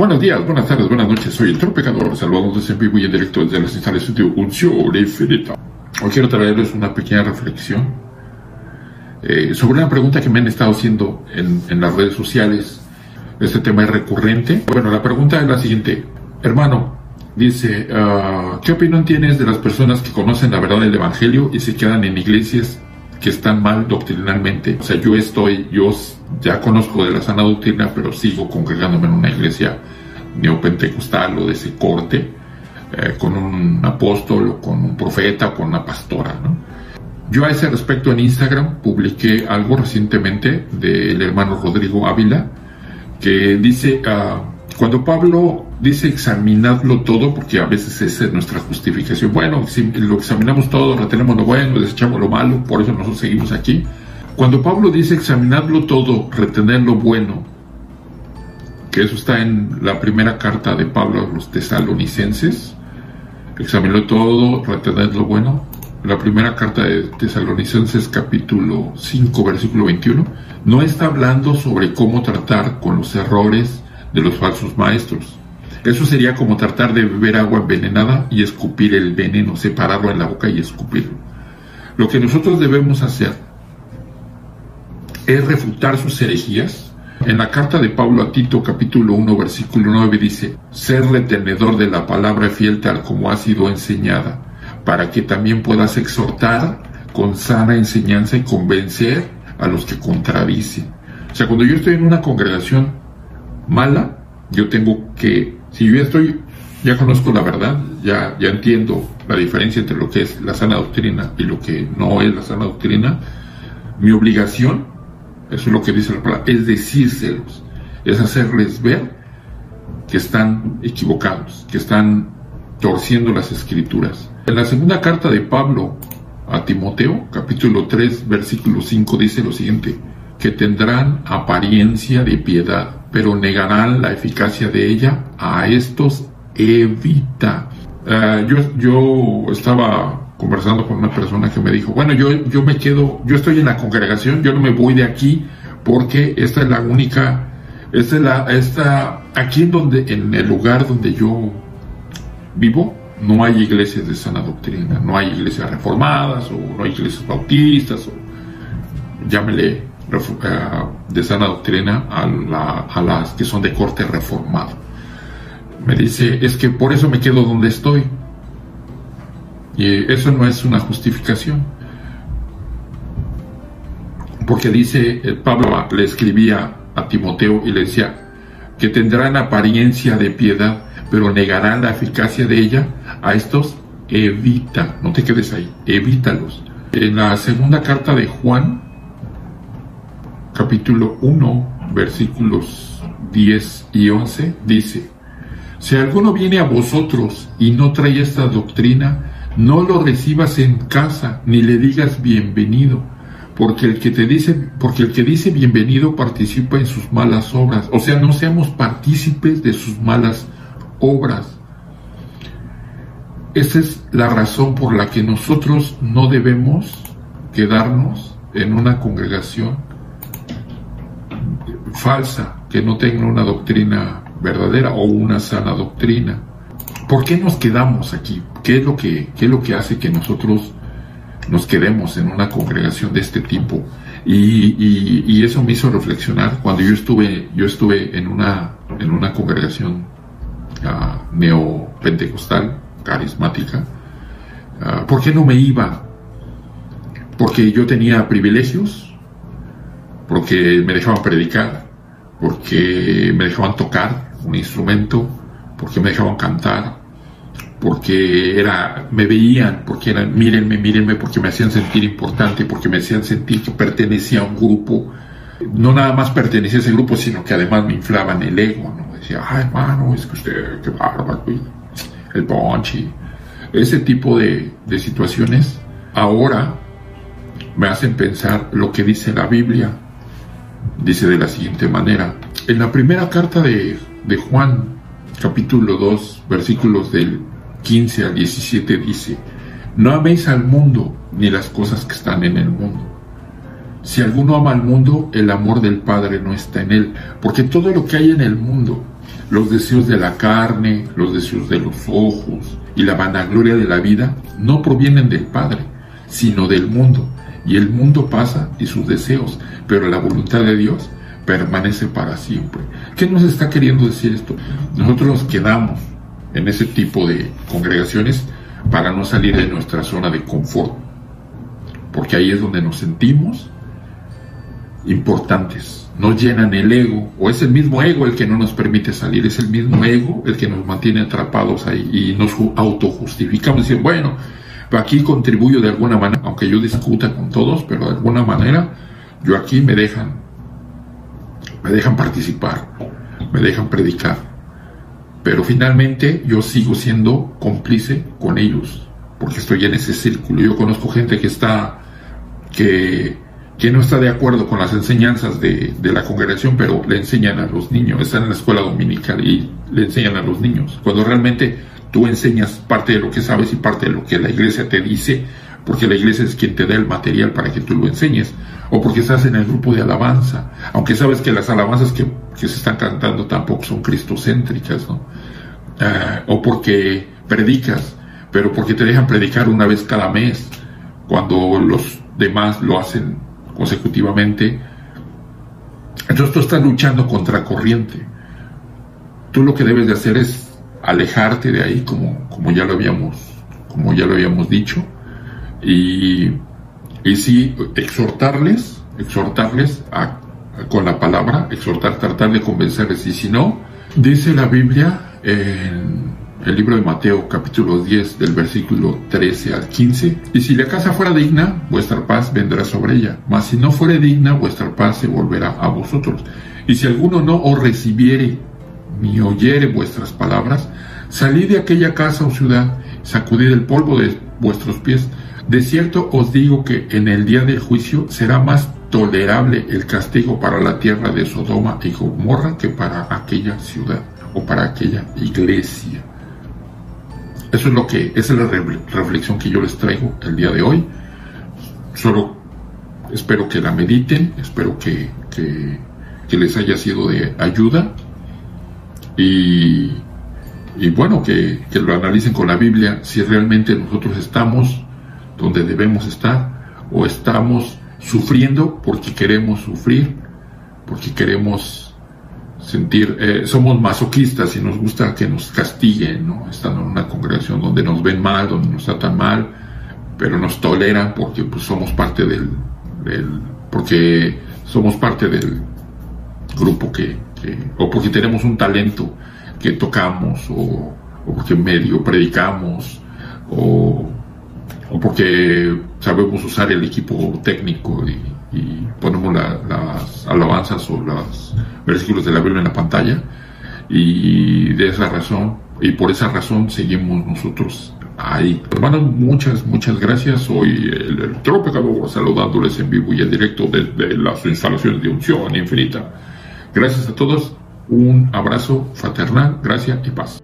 Buenos días, buenas tardes, buenas noches. Soy el Tropecador, saludándoles en vivo y en directo desde las instalaciones de Unción Infinita. Hoy quiero traerles una pequeña reflexión eh, sobre una pregunta que me han estado haciendo en, en las redes sociales. Este tema es recurrente. Bueno, la pregunta es la siguiente. Hermano, dice, ah, ¿qué opinión tienes de las personas que conocen la verdad del Evangelio y se quedan en iglesias que están mal doctrinalmente? O sea, yo estoy, yo ya conozco de la sana doctrina, pero sigo congregándome en una iglesia neopentecostal o de ese corte, eh, con un apóstol o con un profeta o con una pastora. ¿no? Yo a ese respecto en Instagram publiqué algo recientemente del hermano Rodrigo Ávila, que dice, uh, cuando Pablo dice examinadlo todo, porque a veces esa es nuestra justificación, bueno, si lo examinamos todo, retenemos lo bueno, desechamos lo malo, por eso nosotros seguimos aquí, cuando Pablo dice examinadlo todo, retener lo bueno, que eso está en la primera carta de Pablo a los tesalonicenses, examinadlo todo, retener lo bueno, la primera carta de Tesalonicenses capítulo 5 versículo 21, no está hablando sobre cómo tratar con los errores de los falsos maestros. Eso sería como tratar de beber agua envenenada y escupir el veneno, separarlo en la boca y escupirlo. Lo que nosotros debemos hacer es refutar sus herejías. En la carta de Pablo a Tito capítulo 1 versículo 9 dice, ser retenedor de la palabra fiel tal como ha sido enseñada, para que también puedas exhortar con sana enseñanza y convencer a los que contradicen. O sea, cuando yo estoy en una congregación mala, yo tengo que, si yo estoy, ya conozco la verdad, ya, ya entiendo la diferencia entre lo que es la sana doctrina y lo que no es la sana doctrina, mi obligación eso es lo que dice la palabra, es decírselos, es hacerles ver que están equivocados, que están torciendo las escrituras. En la segunda carta de Pablo a Timoteo, capítulo 3, versículo 5, dice lo siguiente, que tendrán apariencia de piedad, pero negarán la eficacia de ella, a estos evita. Uh, yo, yo estaba conversando con una persona que me dijo, bueno, yo, yo me quedo, yo estoy en la congregación, yo no me voy de aquí porque esta es la única, esta es la, esta, aquí en donde, en el lugar donde yo vivo, no hay iglesias de sana doctrina, no hay iglesias reformadas o no hay iglesias bautistas o llámele eh, de sana doctrina a, a las que son de corte reformado. Me dice, es que por eso me quedo donde estoy y eso no es una justificación. Porque dice, eh, Pablo le escribía a Timoteo y le decía que tendrán apariencia de piedad, pero negarán la eficacia de ella. A estos evita, no te quedes ahí, evítalos. En la segunda carta de Juan, capítulo 1, versículos 10 y 11, dice, si alguno viene a vosotros y no trae esta doctrina, no lo recibas en casa, ni le digas bienvenido, porque el que te dice, porque el que dice bienvenido participa en sus malas obras. O sea, no seamos partícipes de sus malas obras. Esa es la razón por la que nosotros no debemos quedarnos en una congregación falsa, que no tenga una doctrina verdadera o una sana doctrina. ¿Por qué nos quedamos aquí? ¿Qué es lo que, qué es lo que hace que nosotros nos quedemos en una congregación de este tipo? Y, y, eso me hizo reflexionar cuando yo estuve, yo estuve en una, en una congregación uh, neopentecostal, carismática. Uh, ¿Por qué no me iba? Porque yo tenía privilegios, porque me dejaban predicar, porque me dejaban tocar un instrumento, porque me dejaban cantar, porque era, me veían, porque eran, mírenme, mírenme, porque me hacían sentir importante, porque me hacían sentir que pertenecía a un grupo. No nada más pertenecía a ese grupo, sino que además me inflaban el ego, ¿no? Decía, ay, hermano, es que usted, qué bárbaro, el ponchi. Ese tipo de, de situaciones ahora me hacen pensar lo que dice la Biblia. Dice de la siguiente manera. En la primera carta de, de Juan, capítulo 2, versículos del 15 al 17 dice, no améis al mundo ni las cosas que están en el mundo. Si alguno ama al mundo, el amor del Padre no está en él, porque todo lo que hay en el mundo, Los deseos de la carne, los deseos de los ojos y la vanagloria de la vida no provienen del Padre, sino del mundo. Y el mundo pasa y sus deseos, pero la voluntad de Dios permanece para siempre. ¿Qué nos está queriendo decir esto? Nosotros nos quedamos en ese tipo de congregaciones para no salir de nuestra zona de confort, porque ahí es donde nos sentimos importantes, nos llenan el ego, o es el mismo ego el que no nos permite salir, es el mismo ego el que nos mantiene atrapados ahí y nos autojustificamos, decir, bueno, aquí contribuyo de alguna manera, aunque yo discuta con todos, pero de alguna manera yo aquí me dejan, me dejan participar, me dejan predicar, pero finalmente yo sigo siendo cómplice con ellos, porque estoy en ese círculo. Yo conozco gente que está, que que no está de acuerdo con las enseñanzas de, la congregación, pero le enseñan a los niños, están en la escuela dominical y le enseñan a los niños. Cuando realmente tú enseñas parte de lo que sabes y parte de lo que la iglesia te dice, porque la iglesia es quien te da el material para que tú lo enseñes, o porque estás en el grupo de alabanza, aunque sabes que las alabanzas que, se están cantando tampoco son cristocéntricas, ¿no? Ah, o porque predicas, pero porque te dejan predicar una vez cada mes, cuando los demás lo hacen consecutivamente, entonces tú estás luchando contra corriente. Tú lo que debes de hacer es alejarte de ahí, como, como ya lo habíamos, como ya lo habíamos dicho, y, y sí exhortarles, exhortarles a, con la palabra, exhortar, tratar de convencerles, y si no, dice la Biblia en el libro de Mateo capítulo 10 del versículo 13 al 15, y si la casa fuera digna, vuestra paz vendrá sobre ella, mas si no fuere digna, vuestra paz se volverá a vosotros. Y si alguno no os recibiere ni oyere vuestras palabras, salid de aquella casa o ciudad, sacudid el polvo de vuestros pies. De cierto os digo que en el día del juicio será más tolerable el castigo para la tierra de Sodoma y Gomorra que para aquella ciudad o para aquella iglesia. Eso es lo que, esa es la reflexión que yo les traigo el día de hoy. Solo espero que la mediten, espero que, les haya sido de ayuda y, bueno, que, que lo analicen con la Biblia si realmente nosotros estamos donde debemos estar o estamos sufriendo porque queremos sufrir, porque queremos sentir, eh, somos masoquistas y nos gusta que nos castiguen. Estando en una congregación donde nos ven mal, donde nos tratan mal, pero nos toleran porque pues, somos parte del, porque somos parte del grupo que, o porque tenemos un talento que tocamos, o, porque medio predicamos, o, o porque sabemos usar el equipo técnico y, ponemos las alabanzas o los versículos de la Biblia en la pantalla y de esa razón y por esa razón seguimos nosotros ahí. Hermanos, muchas, muchas gracias. Soy el, el Tropecador saludándoles en vivo y en directo desde las instalaciones de unción infinita. Gracias a todos, un abrazo fraternal, gracias y paz.